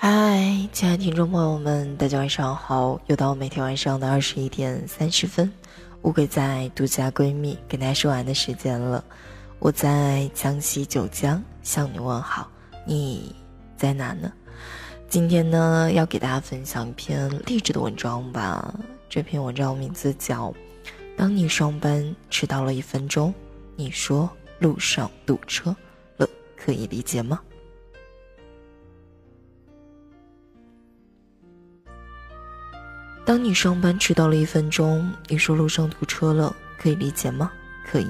嗨，亲爱的听众朋友们，大家晚上好！又到每天晚上的二十一点三十分，乌龟在独家闺蜜跟大家说完的时间了。我在江西九江向你问好，你在哪呢？今天呢，要给大家分享一篇励志的文章吧。这篇文章名字叫《当你上班迟到了一分钟，你说路上堵车了，可以理解吗？》当你上班迟到了一分钟，你说路上堵车了，可以理解吗？可以。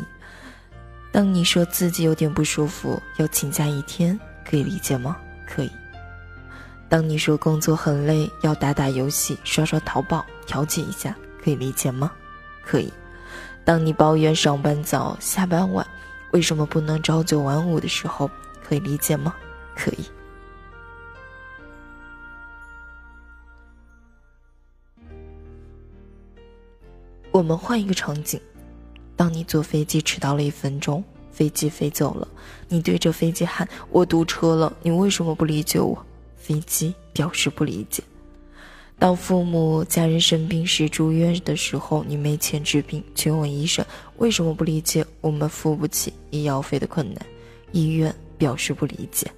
当你说自己有点不舒服，要请假一天，可以理解吗？可以。当你说工作很累，要打打游戏、刷刷淘宝调节一下，可以理解吗？可以。当你抱怨上班早、下班晚，为什么不能朝九晚五的时候，可以理解吗？可以。我们换一个场景，当你坐飞机迟到了一分钟，飞机飞走了，你对着飞机喊：“我堵车了，你为什么不理解我？”飞机表示不理解。当父母、家人生病时住院的时候，你没钱治病，却问医生：“为什么不理解我们付不起医药费的困难？”医院表示不理解。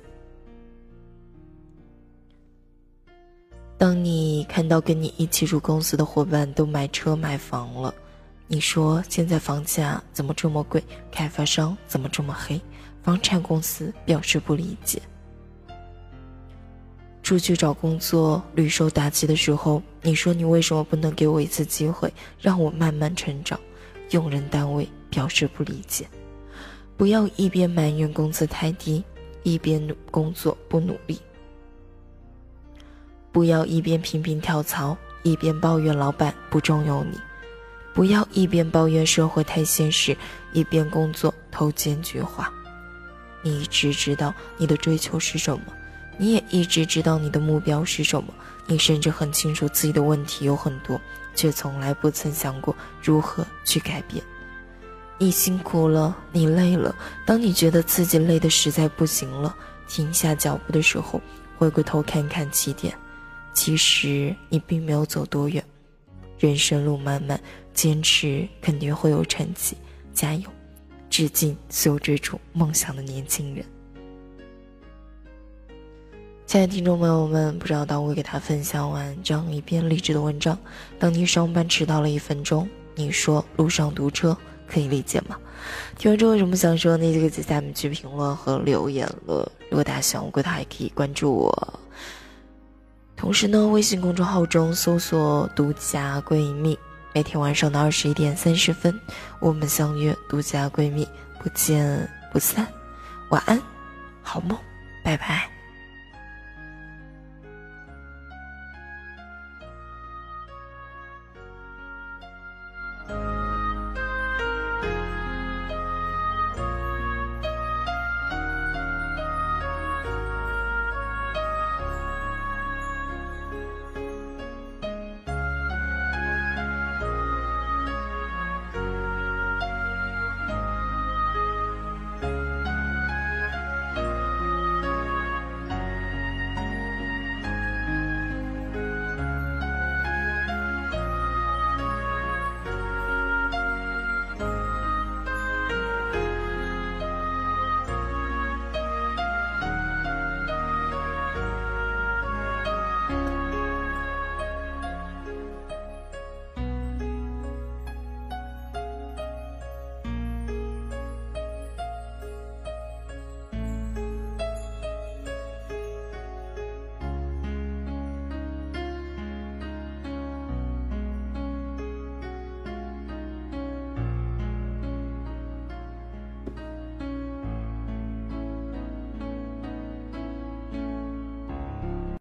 当你看到跟你一起入公司的伙伴都买车买房了，你说现在房价怎么这么贵？开发商怎么这么黑？房产公司表示不理解。出去找工作屡受打击的时候，你说你为什么不能给我一次机会，让我慢慢成长？用人单位表示不理解。不要一边埋怨工资太低，一边工作不努力。不要一边频频跳槽，一边抱怨老板不重用你；不要一边抱怨社会太现实，一边工作偷奸巨猾。你一直知道你的追求是什么，你也一直知道你的目标是什么，你甚至很清楚自己的问题有很多，却从来不曾想过如何去改变。你辛苦了，你累了。当你觉得自己累得实在不行了，停下脚步的时候，回过头看看起点。其实你并没有走多远，人生路漫漫，坚持肯定会有成绩，加油！致敬所有追逐梦想的年轻人。亲爱的听众朋友们，不知道当我给他分享完这样一篇励志的文章，当你上班迟到了一分钟，你说路上堵车，可以理解吗？听完之后有什么想说那？就可以在下面去评论和留言了。如果大家喜欢我，的话，也可以关注我。同时呢，微信公众号中搜索“独家闺蜜”，每天晚上的二十一点三十分，我们相约独家闺蜜，不见不散。晚安，好梦，拜拜。